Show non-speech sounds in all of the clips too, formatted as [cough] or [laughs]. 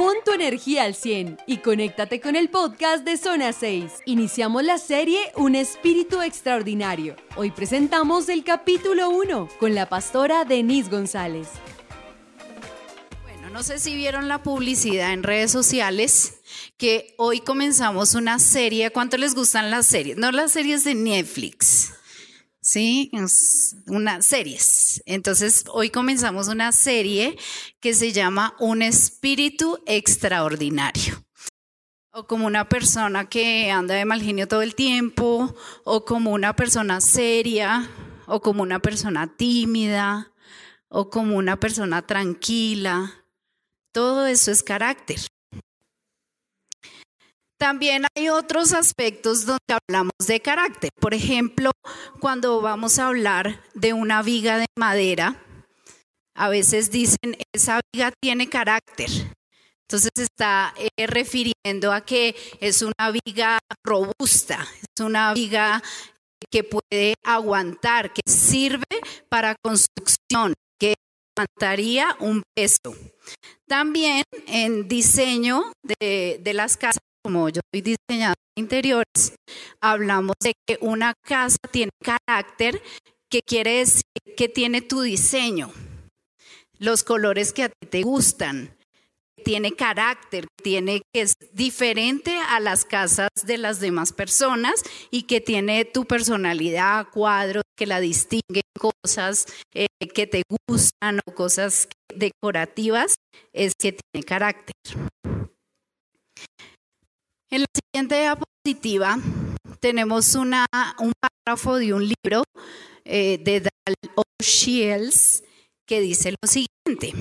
Pon tu energía al 100 y conéctate con el podcast de Zona 6. Iniciamos la serie Un Espíritu Extraordinario. Hoy presentamos el capítulo 1 con la pastora Denise González. Bueno, no sé si vieron la publicidad en redes sociales que hoy comenzamos una serie. ¿Cuánto les gustan las series? No las series de Netflix. ¿Sí? Unas series. Entonces, hoy comenzamos una serie que se llama Un espíritu extraordinario. O como una persona que anda de mal genio todo el tiempo, o como una persona seria, o como una persona tímida, o como una persona tranquila. Todo eso es carácter. También hay otros aspectos donde hablamos de carácter. Por ejemplo, cuando vamos a hablar de una viga de madera, a veces dicen, esa viga tiene carácter. Entonces está eh, refiriendo a que es una viga robusta, es una viga que puede aguantar, que sirve para construcción, que aguantaría un peso. También en diseño de, de las casas como yo soy diseñador de interiores, hablamos de que una casa tiene carácter, que quiere decir que tiene tu diseño, los colores que a ti te gustan, tiene carácter, tiene que es diferente a las casas de las demás personas y que tiene tu personalidad, cuadros que la distinguen, cosas eh, que te gustan o cosas decorativas, es que tiene carácter. En la siguiente diapositiva tenemos una, un párrafo de un libro eh, de Dal O'Shields que dice lo siguiente.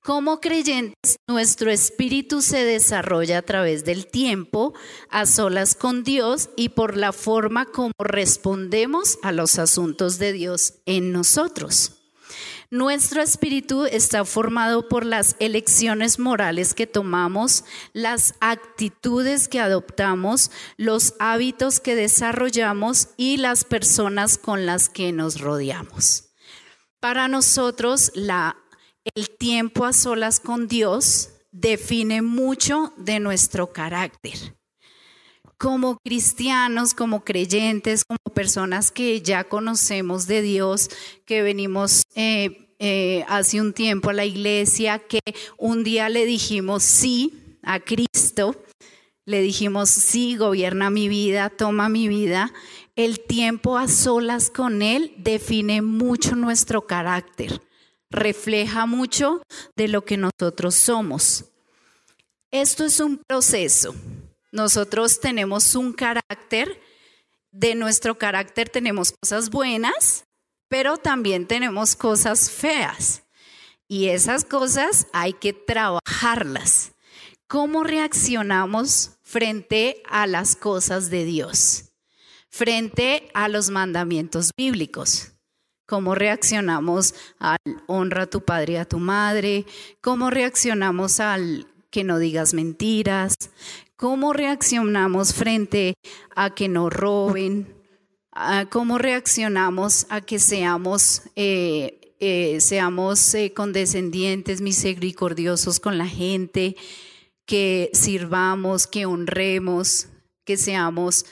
Como creyentes, nuestro espíritu se desarrolla a través del tiempo, a solas con Dios y por la forma como respondemos a los asuntos de Dios en nosotros. Nuestro espíritu está formado por las elecciones morales que tomamos, las actitudes que adoptamos, los hábitos que desarrollamos y las personas con las que nos rodeamos. Para nosotros, el tiempo a solas con Dios define mucho de nuestro carácter como cristianos, como creyentes, como personas que ya conocemos de Dios, que venimos eh, eh, hace un tiempo a la iglesia que un día le dijimos sí a Cristo, le dijimos sí, gobierna mi vida, toma mi vida. El tiempo a solas con Él define mucho nuestro carácter, refleja mucho de lo que nosotros somos. Esto es un proceso. Nosotros tenemos un carácter, de nuestro carácter tenemos cosas buenas pero también tenemos cosas feas y esas cosas hay que trabajarlas. ¿Cómo reaccionamos frente a las cosas de Dios? Frente a los mandamientos bíblicos. ¿Cómo reaccionamos al honra a tu padre y a tu madre? ¿Cómo reaccionamos al que no digas mentiras? ¿Cómo reaccionamos frente a que no roben? cómo reaccionamos a que seamos, eh, eh, seamos eh, condescendientes, misericordiosos con la gente, que sirvamos, que honremos, que seamos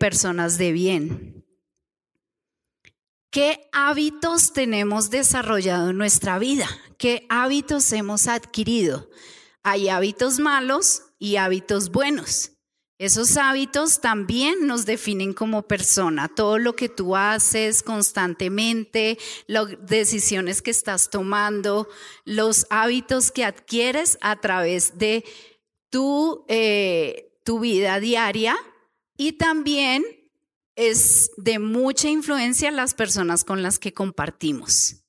personas de bien. ¿Qué hábitos tenemos desarrollado en nuestra vida? ¿Qué hábitos hemos adquirido? Hay hábitos malos y hábitos buenos. Esos hábitos también nos definen como persona. Todo lo que tú haces constantemente, las decisiones que estás tomando, los hábitos que adquieres a través de tu, eh, tu vida diaria y también es de mucha influencia las personas con las que compartimos.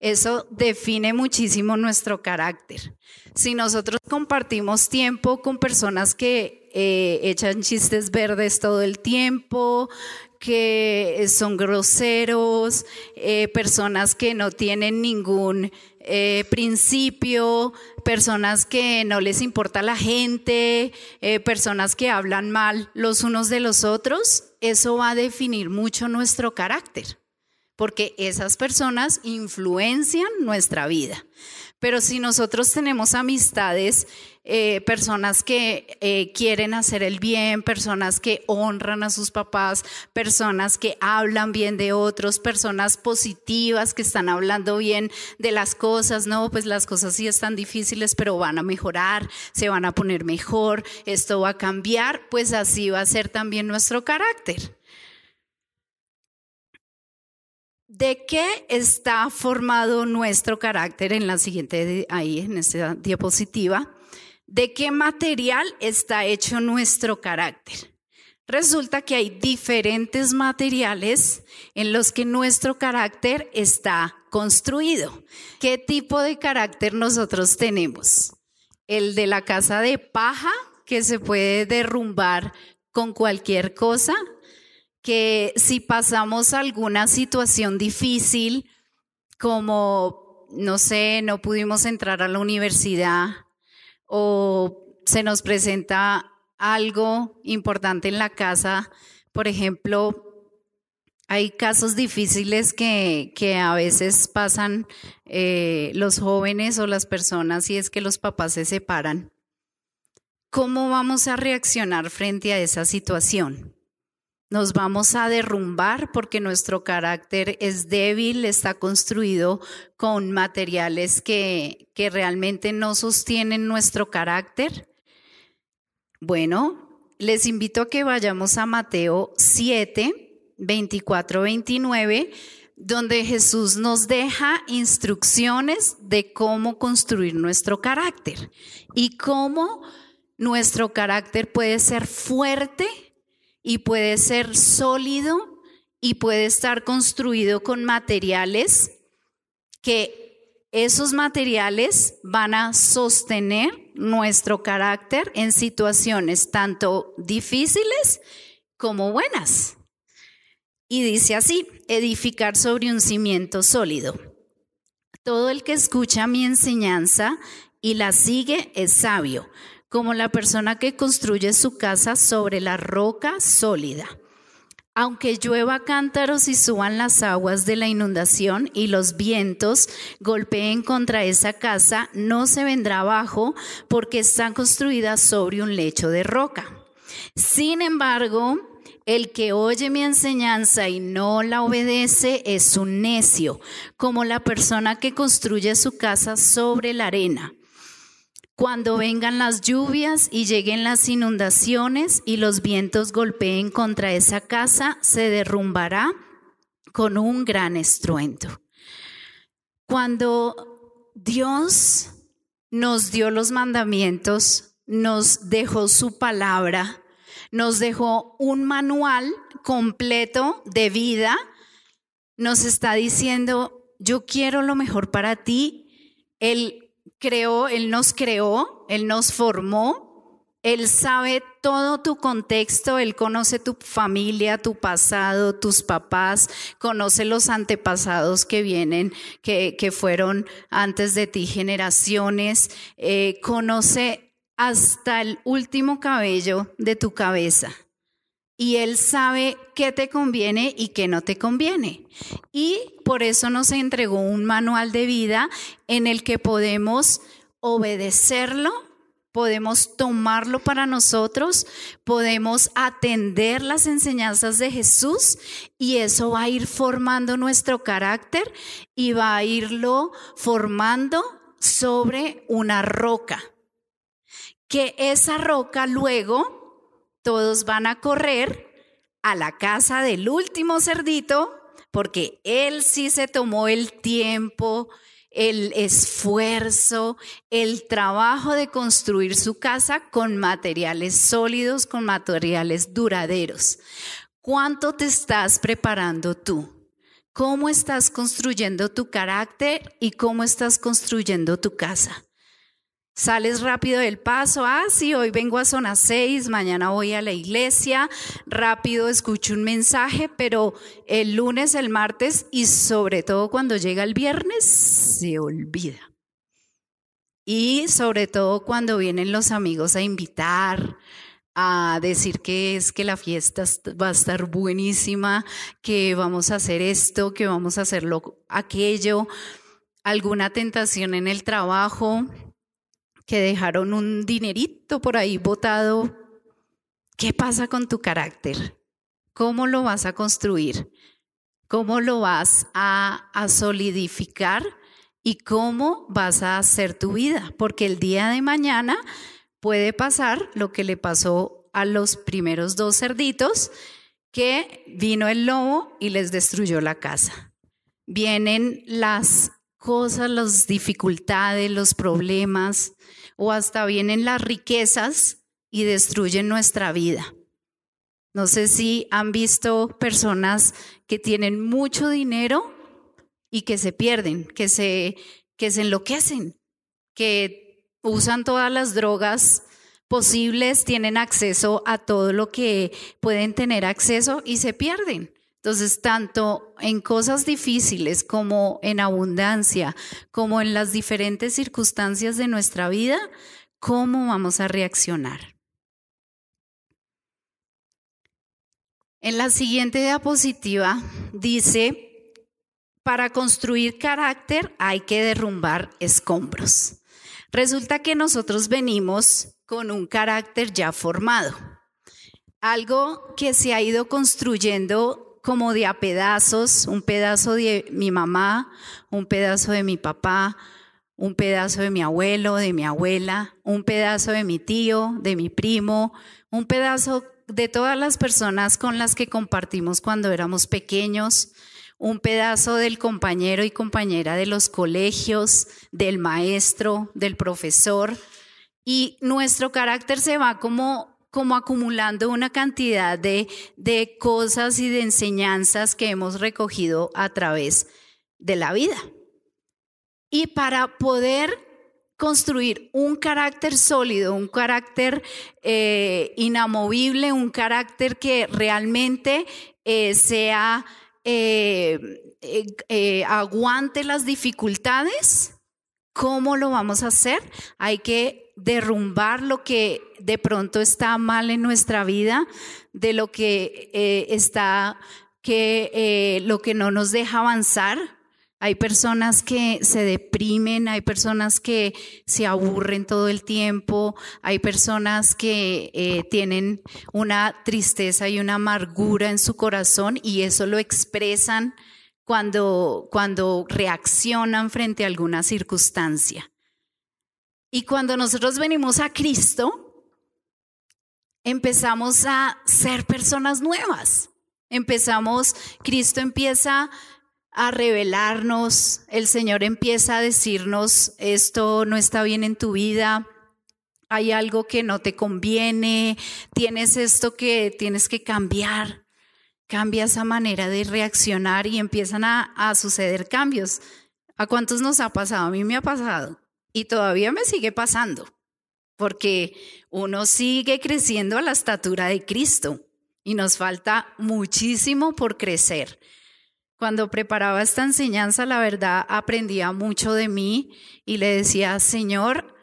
Eso define muchísimo nuestro carácter. Si nosotros compartimos tiempo con personas que eh, echan chistes verdes todo el tiempo, que son groseros, eh, personas que no tienen ningún eh, principio, personas que no les importa la gente, personas que hablan mal los unos de los otros, eso va a definir mucho nuestro carácter, porque esas personas influencian nuestra vida. Pero si nosotros tenemos amistades, eh, personas que eh, quieren hacer el bien, personas que honran a sus papás, personas que hablan bien de otros, personas positivas que están hablando bien de las cosas, no, pues las cosas sí están difíciles, pero van a mejorar, se van a poner mejor, esto va a cambiar, pues así va a ser también nuestro carácter. ¿De qué está formado nuestro carácter en la siguiente, ahí en esta diapositiva? ¿De qué material está hecho nuestro carácter? Resulta que hay diferentes materiales en los que nuestro carácter está construido. ¿Qué tipo de carácter nosotros tenemos? El de la casa de paja que se puede derrumbar con cualquier cosa, que si pasamos alguna situación difícil, como, no sé, no pudimos entrar a la universidad o se nos presenta algo importante en la casa, por ejemplo, hay casos difíciles que, que a veces pasan eh, los jóvenes o las personas y es que los papás se separan. ¿Cómo vamos a reaccionar frente a esa situación? Nos vamos a derrumbar porque nuestro carácter es débil, está construido con materiales que, que realmente no sostienen nuestro carácter. Bueno, les invito a que vayamos a Mateo 7, 24, 29, donde Jesús nos deja instrucciones de cómo construir nuestro carácter y cómo nuestro carácter puede ser fuerte y puede ser sólido y puede estar construido con materiales que esos materiales van a sostener nuestro carácter en situaciones tanto difíciles como buenas. Y dice así, edificar sobre un cimiento sólido. Todo el que escucha mi enseñanza y la sigue es sabio como la persona que construye su casa sobre la roca sólida. Aunque llueva cántaros y suban las aguas de la inundación y los vientos golpeen contra esa casa, no se vendrá abajo porque está construida sobre un lecho de roca. Sin embargo, el que oye mi enseñanza y no la obedece es un necio, como la persona que construye su casa sobre la arena. Cuando vengan las lluvias y lleguen las inundaciones y los vientos golpeen contra esa casa, se derrumbará con un gran estruendo. Cuando Dios nos dio los mandamientos, nos dejó su palabra, nos dejó un manual completo de vida, nos está diciendo, yo quiero lo mejor para ti. El creó, Él nos creó, Él nos formó, Él sabe todo tu contexto, Él conoce tu familia, tu pasado, tus papás, conoce los antepasados que vienen, que, que fueron antes de ti, generaciones, eh, conoce hasta el último cabello de tu cabeza y Él sabe qué te conviene y qué no te conviene. Y por eso nos entregó un manual de vida en el que podemos obedecerlo, podemos tomarlo para nosotros, podemos atender las enseñanzas de Jesús y eso va a ir formando nuestro carácter y va a irlo formando sobre una roca. Que esa roca luego todos van a correr a la casa del último cerdito porque él sí se tomó el tiempo, el esfuerzo, el trabajo de construir su casa con materiales sólidos, con materiales duraderos. ¿Cuánto te estás preparando tú? ¿Cómo estás construyendo tu carácter y cómo estás construyendo tu casa? Sales rápido del paso, ah, sí, hoy vengo a zona 6, mañana voy a la iglesia, rápido escucho un mensaje, pero el lunes, el martes y sobre todo cuando llega el viernes, se olvida. Y sobre todo cuando vienen los amigos a invitar, a decir que es que la fiesta va a estar buenísima, que vamos a hacer esto, que vamos a hacerlo aquello alguna tentación en el trabajo, que dejaron un dinerito por ahí botado. ¿Qué pasa con tu carácter? ¿Cómo lo vas a construir? ¿Cómo lo vas a, a solidificar? ¿Y cómo vas a hacer tu vida? Porque el día de mañana puede pasar lo que le pasó a los primeros dos cerditos, que vino el lobo y les destruyó la casa. Vienen las cosas, las dificultades, los problemas, o hasta vienen las riquezas y destruyen nuestra vida. No sé si han visto personas que tienen mucho dinero y que se pierden, que se, que se enloquecen, que usan todas las drogas posibles, tienen acceso a todo lo que pueden tener acceso y se pierden. Entonces, tanto en cosas difíciles como en abundancia, como en las diferentes circunstancias de nuestra vida, ¿cómo vamos a reaccionar? En la siguiente diapositiva dice, para construir carácter hay que derrumbar escombros. Resulta que nosotros venimos con un carácter ya formado. Algo que se ha ido construyendo como de a pedazos, un pedazo de mi mamá, un pedazo de mi papá, un pedazo de mi abuelo, de mi abuela, un pedazo de mi tío, de mi primo, un pedazo de todas las personas con las que compartimos cuando éramos pequeños, un pedazo del compañero y compañera de los colegios, del maestro, del profesor, y nuestro carácter se va como, como acumulando una cantidad de, de cosas y de enseñanzas que hemos recogido a través de la vida. Y para poder construir un carácter sólido, un carácter eh, inamovible, un carácter que realmente eh, sea, eh, aguante las dificultades, ¿cómo lo vamos a hacer? Hay que derrumbar lo que de pronto está mal en nuestra vida, de lo que eh, está, que eh, lo que no nos deja avanzar. Hay personas que se deprimen, hay personas que se aburren todo el tiempo, hay personas que eh, tienen una tristeza y una amargura en su corazón y eso lo expresan cuando, cuando reaccionan frente a alguna circunstancia. Y cuando nosotros venimos a Cristo, empezamos a ser personas nuevas. Empezamos, Cristo empieza a revelarnos, el Señor empieza a decirnos, esto no está bien en tu vida, hay algo que no te conviene, tienes esto que tienes que cambiar. Cambia esa manera de reaccionar y empiezan a, a suceder cambios. ¿A cuántos nos ha pasado? A mí me ha pasado. Y todavía me sigue pasando, porque uno sigue creciendo a la estatura de Cristo y nos falta muchísimo por crecer. Cuando preparaba esta enseñanza, la verdad, aprendía mucho de mí y le decía, Señor,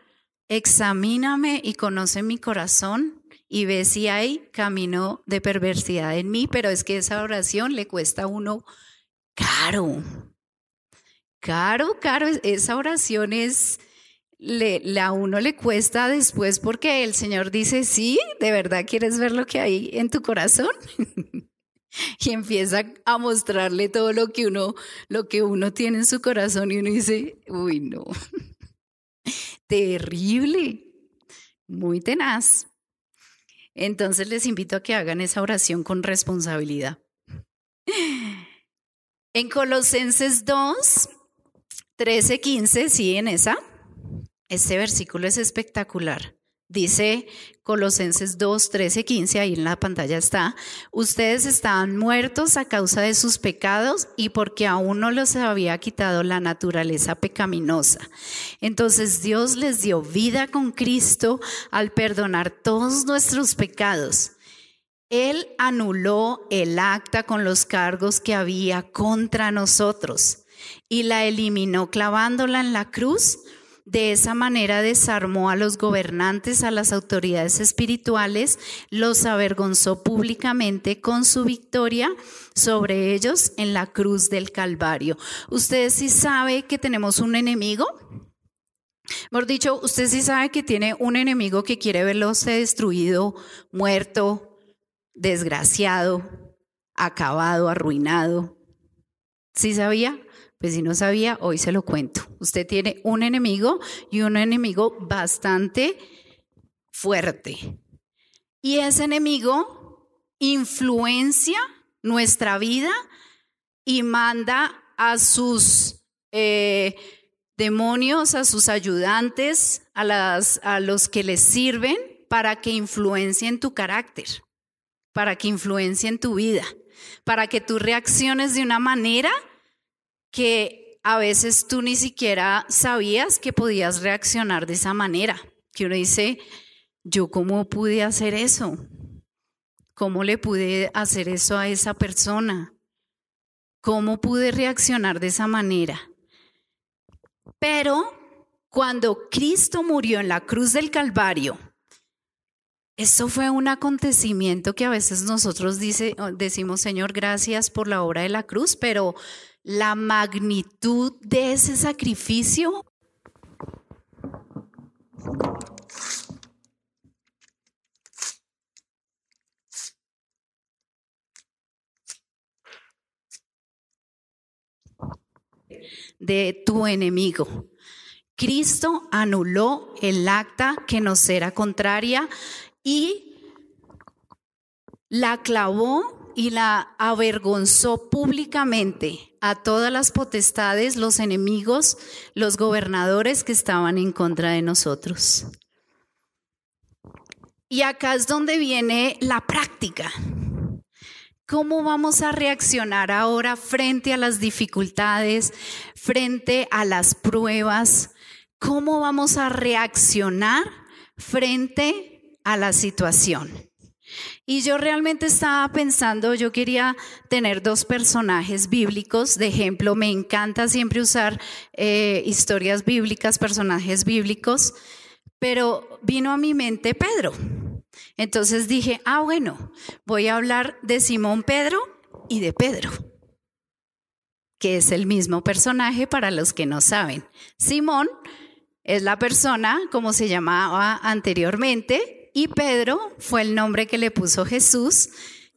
examíname y conoce mi corazón y ve si hay camino de perversidad en mí, pero es que esa oración le cuesta a uno caro. Caro, caro, esa oración es le, a uno le cuesta después porque el Señor dice, sí, de verdad quieres ver lo que hay en tu corazón. [laughs] y empieza a mostrarle todo lo que uno, lo que uno tiene en su corazón y uno dice, uy, no. [laughs] Terrible, muy tenaz. Entonces les invito a que hagan esa oración con responsabilidad. En Colosenses 2, 13, 15, sí, en esa. Este versículo es espectacular. Dice Colosenses 2, 13, 15, ahí en la pantalla está, ustedes estaban muertos a causa de sus pecados y porque aún no los había quitado la naturaleza pecaminosa. Entonces Dios les dio vida con Cristo al perdonar todos nuestros pecados. Él anuló el acta con los cargos que había contra nosotros y la eliminó clavándola en la cruz De esa manera desarmó a los gobernantes, a las autoridades espirituales, los avergonzó públicamente con su victoria sobre ellos en la cruz del Calvario. ¿Usted sí sabe que tenemos un enemigo? Mejor dicho, usted sí sabe que tiene un enemigo que quiere verlo destruido, muerto, desgraciado, acabado, arruinado. ¿Sí sabía? Pues si no sabía, hoy se lo cuento. Usted tiene un enemigo y un enemigo bastante fuerte. Y ese enemigo influencia nuestra vida y manda a sus eh, demonios, a sus ayudantes, a, a los que les sirven para que influencien tu carácter, para que influencien tu vida, para que tú reacciones de una manera que a veces tú ni siquiera sabías que podías reaccionar de esa manera. Que uno dice, ¿yo cómo pude hacer eso? ¿Cómo le pude hacer eso a esa persona? ¿Cómo pude reaccionar de esa manera? Pero cuando Cristo murió en la cruz del Calvario, eso fue un acontecimiento que a veces nosotros dice, decimos, Señor, gracias por la obra de la cruz, pero la magnitud de ese sacrificio de tu enemigo. Cristo anuló el acta que nos era contraria y la clavó y la avergonzó públicamente a todas las potestades, los enemigos, los gobernadores que estaban en contra de nosotros. Y acá es donde viene la práctica. ¿Cómo vamos a reaccionar ahora frente a las dificultades, frente a las pruebas? ¿Cómo vamos a reaccionar frente a la situación? Y yo realmente estaba pensando, yo quería tener dos personajes bíblicos. De ejemplo, me encanta siempre usar eh, historias bíblicas, personajes bíblicos, pero vino a mi mente Pedro. Entonces dije, ah, bueno, voy a hablar de Simón Pedro y de Pedro, que es el mismo personaje para los que no saben. Simón es la persona, como se llamaba anteriormente, y Pedro fue el nombre que le puso Jesús,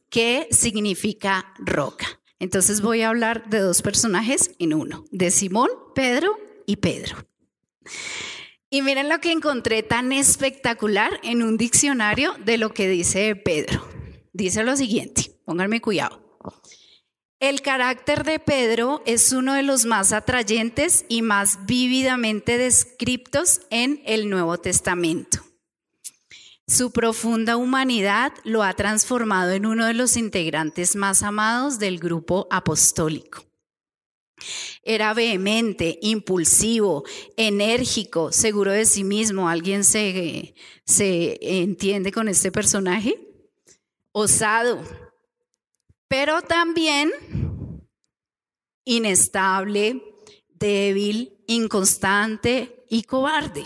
que significa roca. Entonces voy a hablar de dos personajes en uno, de Simón, Pedro y Pedro. Y miren lo que encontré tan espectacular en un diccionario de lo que dice Pedro. Dice lo siguiente, pónganme cuidado. El carácter de Pedro es uno de los más atrayentes y más vívidamente descriptos en el Nuevo Testamento. Su profunda humanidad lo ha transformado en uno de los integrantes más amados del grupo apostólico. Era vehemente, impulsivo, enérgico, seguro de sí mismo. ¿Alguien se, se entiende con este personaje? Osado, pero también inestable, débil, inconstante y cobarde.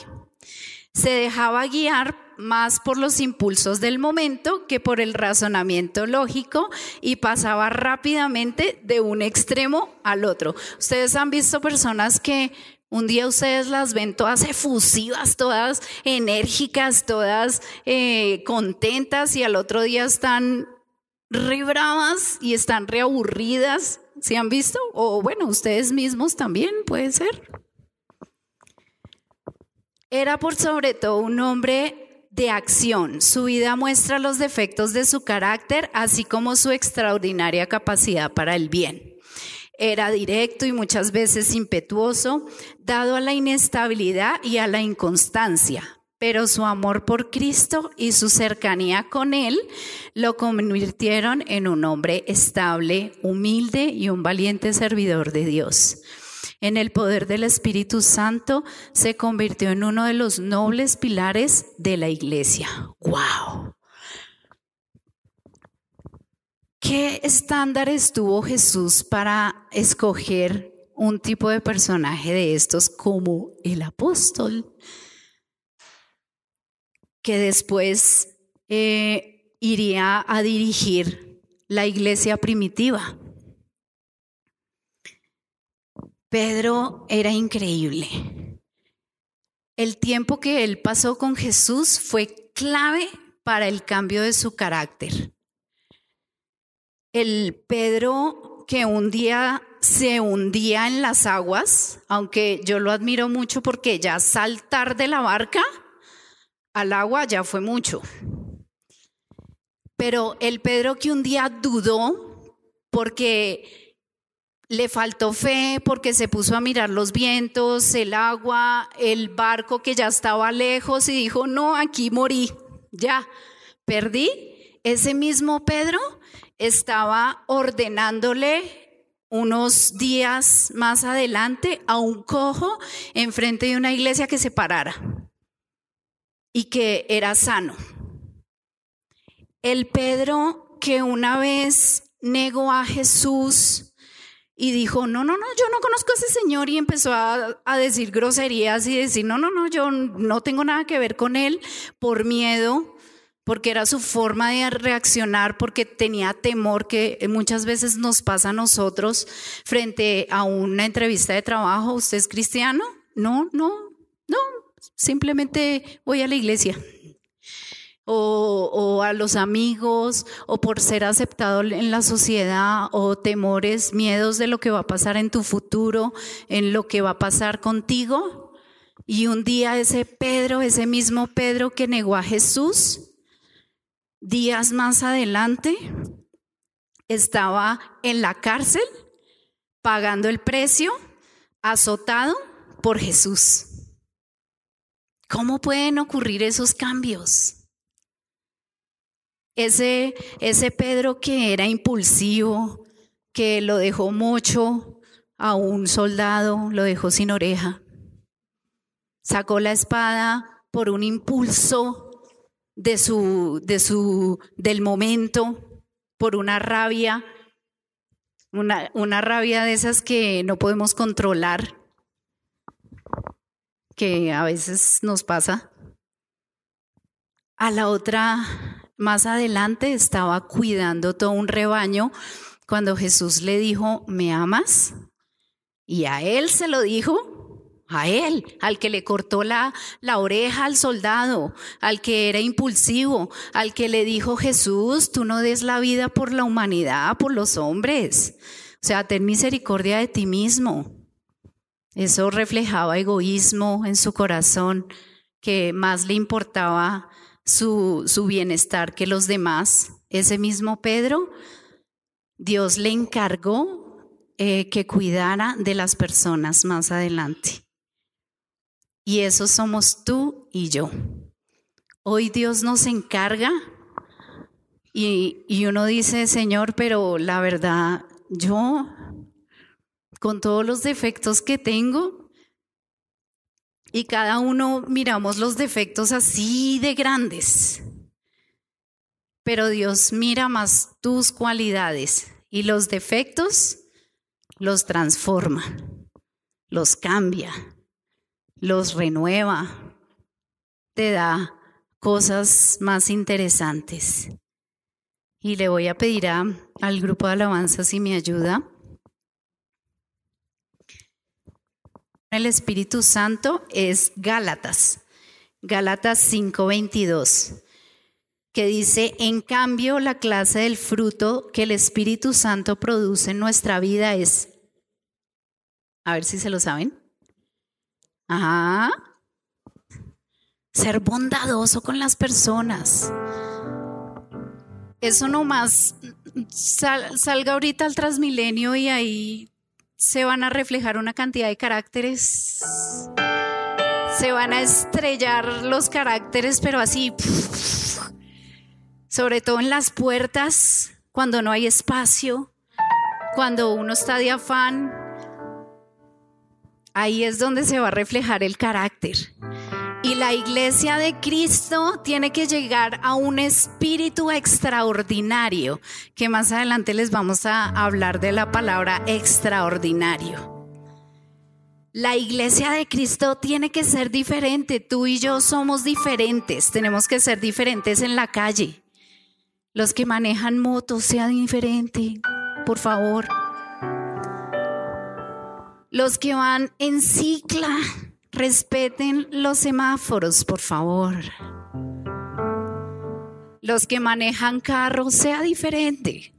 Se dejaba guiar más por los impulsos del momento que por el razonamiento lógico y pasaba rápidamente de un extremo al otro. Ustedes han visto personas que un día ustedes las ven todas efusivas, todas enérgicas, todas eh, contentas y al otro día están re bravas y están reaburridas. ¿Se han visto? O bueno, ustedes mismos también, puede ser. Era por sobre todo un hombre de acción. Su vida muestra los defectos de su carácter, así como su extraordinaria capacidad para el bien. Era directo y muchas veces impetuoso, dado a la inestabilidad y a la inconstancia, pero su amor por Cristo y su cercanía con Él lo convirtieron en un hombre estable, humilde y un valiente servidor de Dios en el poder del Espíritu Santo, se convirtió en uno de los nobles pilares de la iglesia. ¡Wow! ¿Qué estándares tuvo Jesús para escoger un tipo de personaje de estos como el apóstol, que después eh, iría a dirigir la iglesia primitiva. Pedro era increíble. El tiempo que él pasó con Jesús fue clave para el cambio de su carácter. El Pedro que un día se hundía en las aguas, aunque yo lo admiro mucho porque ya saltar de la barca al agua ya fue mucho. Pero el Pedro que un día dudó porque le faltó fe, porque se puso a mirar los vientos, el agua, el barco que ya estaba lejos y dijo, no, aquí morí, ya, perdí. Ese mismo Pedro estaba ordenándole unos días más adelante a un cojo enfrente de una iglesia que se parara y que era sano. El Pedro que una vez negó a Jesús y dijo, no, no, no, yo no conozco a ese señor y empezó a, a, decir groserías y decir, no, no, no, yo no tengo nada que ver con él por miedo porque era su forma de reaccionar, porque tenía temor que muchas veces nos pasa a nosotros frente a una entrevista de trabajo. ¿Usted es cristiano? No, no, no, simplemente voy a la iglesia. O, a los amigos, o por ser aceptado en la sociedad, o temores, miedos de lo que va a pasar en tu futuro, en lo que va a pasar contigo. Y un día ese Pedro, ese mismo Pedro que negó a Jesús, Días más adelante estaba en la cárcel pagando el precio, azotado por Jesús. ¿Cómo pueden ocurrir esos cambios? Ese, ese Pedro que era impulsivo, que lo dejó mucho a un soldado, lo dejó sin oreja. Sacó la espada por un impulso de su, de su, del momento, por una rabia, una, una rabia de esas que no podemos controlar, que a veces nos pasa. A la otra, más adelante, estaba cuidando todo un rebaño cuando Jesús le dijo, ¿me amas? Y a él se lo dijo a él, al que le cortó la, la oreja al soldado, al que era impulsivo, al que le dijo Jesús, tú no des la vida por la humanidad, por los hombres. O sea, ten misericordia de ti mismo. Eso reflejaba egoísmo en su corazón, que más le importaba su, su bienestar que los demás. Ese mismo Pedro, Dios le encargó eh, que cuidara de las personas más adelante. Y eso somos tú y yo. Hoy Dios nos encarga y, y, uno dice, Señor, pero la verdad, yo, con todos los defectos que tengo, y cada uno miramos los defectos así de grandes, pero Dios mira más tus cualidades y los defectos los transforma, los cambia los renueva, te da cosas más interesantes. Y le voy a pedir al grupo de alabanza si me ayuda. El Espíritu Santo es Gálatas, Gálatas 5:22, que dice, en cambio la clase del fruto que el Espíritu Santo produce en nuestra vida es, a ver si se lo saben, Ajá. Ser bondadoso con las personas. Eso nomás salga ahorita al Transmilenio y ahí se van a reflejar una cantidad de caracteres. Se van a estrellar los caracteres, pero así. Sobre todo en las puertas, cuando no hay espacio, cuando uno está de afán, Ahí es donde se va a reflejar el carácter. Y la iglesia de Cristo tiene que llegar a un espíritu extraordinario, que más adelante les vamos a hablar de la palabra extraordinario. La iglesia de Cristo tiene que ser diferente. Tú y yo somos diferentes. Tenemos que ser diferentes en la calle. Los que manejan motos sean diferentes, por favor. Los que van en cicla, respeten los semáforos, por favor. Los que manejan carro, sea diferente.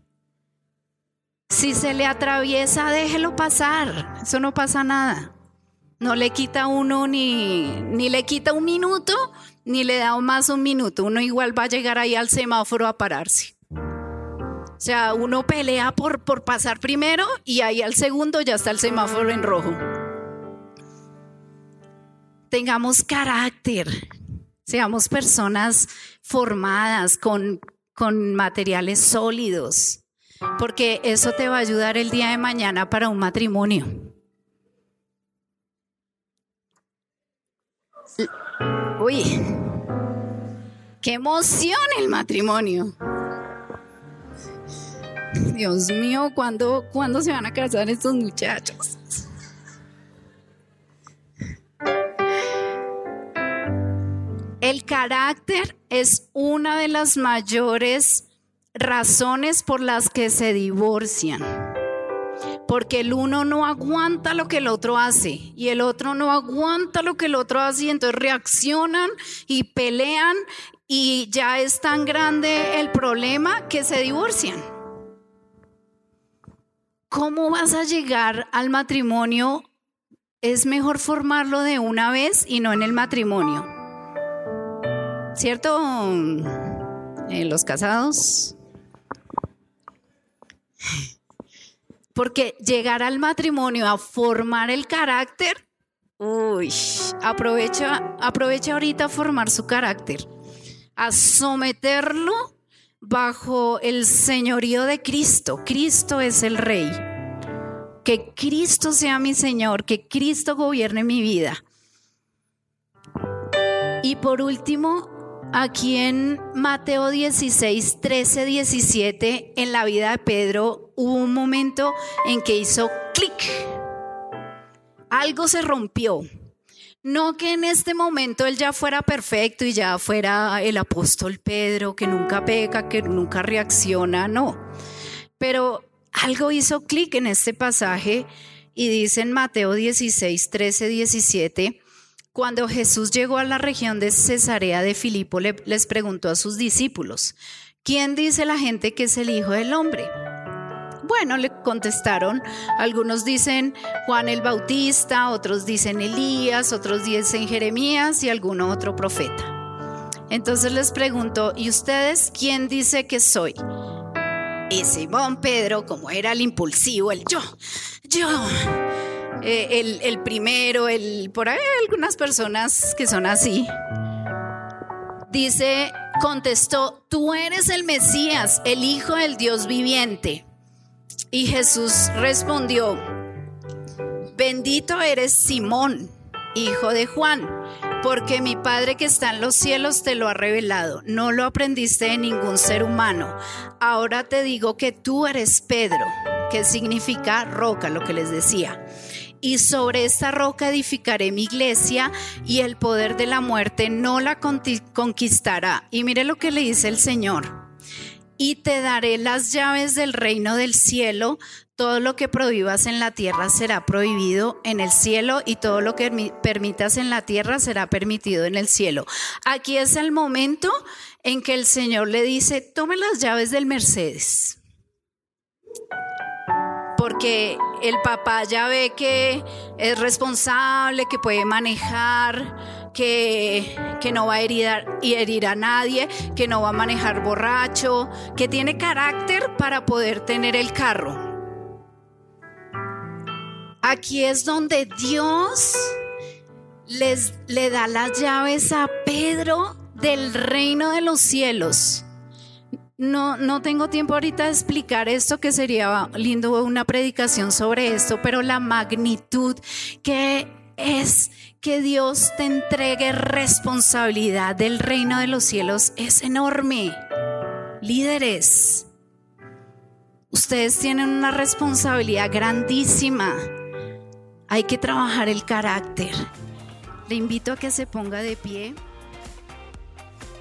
Si se le atraviesa, déjelo pasar. Eso no pasa nada. No le quita uno ni, ni le quita un minuto, ni le da más un minuto. Uno igual va a llegar ahí al semáforo a pararse. O sea, uno pelea por, por pasar primero y ahí al segundo ya está el semáforo en rojo. Tengamos carácter, seamos personas formadas con, con materiales sólidos, porque eso te va a ayudar el día de mañana para un matrimonio. Uy, qué emoción el matrimonio. Dios mío, ¿cuándo, ¿cuándo se van a casar estos muchachos? El carácter es una de las mayores razones por las que se divorcian. Porque el uno no aguanta lo que el otro hace y el otro no aguanta lo que el otro hace y entonces reaccionan y pelean y ya es tan grande el problema que se divorcian. ¿Cómo vas a llegar al matrimonio? Es mejor formarlo de una vez y no en el matrimonio. ¿Cierto? En los casados. Porque llegar al matrimonio a formar el carácter, uy, aprovecha, aprovecha ahorita a formar su carácter, a someterlo bajo el señorío de Cristo. Cristo es el rey. Que Cristo sea mi Señor, que Cristo gobierne mi vida. Y por último, aquí en Mateo 16, 13, 17, en la vida de Pedro hubo un momento en que hizo clic. Algo se rompió. No que en este momento él ya fuera perfecto y ya fuera el apóstol Pedro, que nunca peca, que nunca reacciona, no. Pero algo hizo clic en este pasaje y dice en Mateo 16, 13, 17, cuando Jesús llegó a la región de Cesarea de Filipo, les preguntó a sus discípulos, ¿quién dice la gente que es el Hijo del Hombre? Bueno, le contestaron, algunos dicen Juan el Bautista, otros dicen Elías, otros dicen Jeremías y alguno otro profeta. Entonces les pregunto, ¿y ustedes quién dice que soy? Y Simón Pedro, como era el impulsivo, el yo, yo, eh, el, primero, el por ahí hay algunas personas que son así. Dice, contestó, tú eres el Mesías, el Hijo del Dios viviente. Y Jesús respondió, bendito eres Simón, hijo de Juan, porque mi Padre que está en los cielos te lo ha revelado. No lo aprendiste de ningún ser humano. Ahora te digo que tú eres Pedro, que significa roca, lo que les decía. Y sobre esta roca edificaré mi iglesia y el poder de la muerte no la conquistará. Y mire lo que le dice el Señor y te daré las llaves del reino del cielo. Todo lo que prohíbas en la tierra será prohibido en el cielo y todo lo que permitas en la tierra será permitido en el cielo. Aquí es el momento en que el Señor le dice, tome las llaves del Mercedes. Porque el papá ya ve que es responsable, que puede manejar, que, no va a herir, herir a nadie, que no va a manejar borracho, que tiene carácter para poder tener el carro. Aquí es donde Dios les, le da las llaves a Pedro del reino de los cielos. No, no tengo tiempo ahorita de explicar esto, que sería lindo una predicación sobre esto, pero la magnitud que es que Dios te entregue responsabilidad del reino de los cielos es enorme. Líderes, ustedes tienen una responsabilidad grandísima. Hay que trabajar el carácter. Le invito a que se ponga de pie.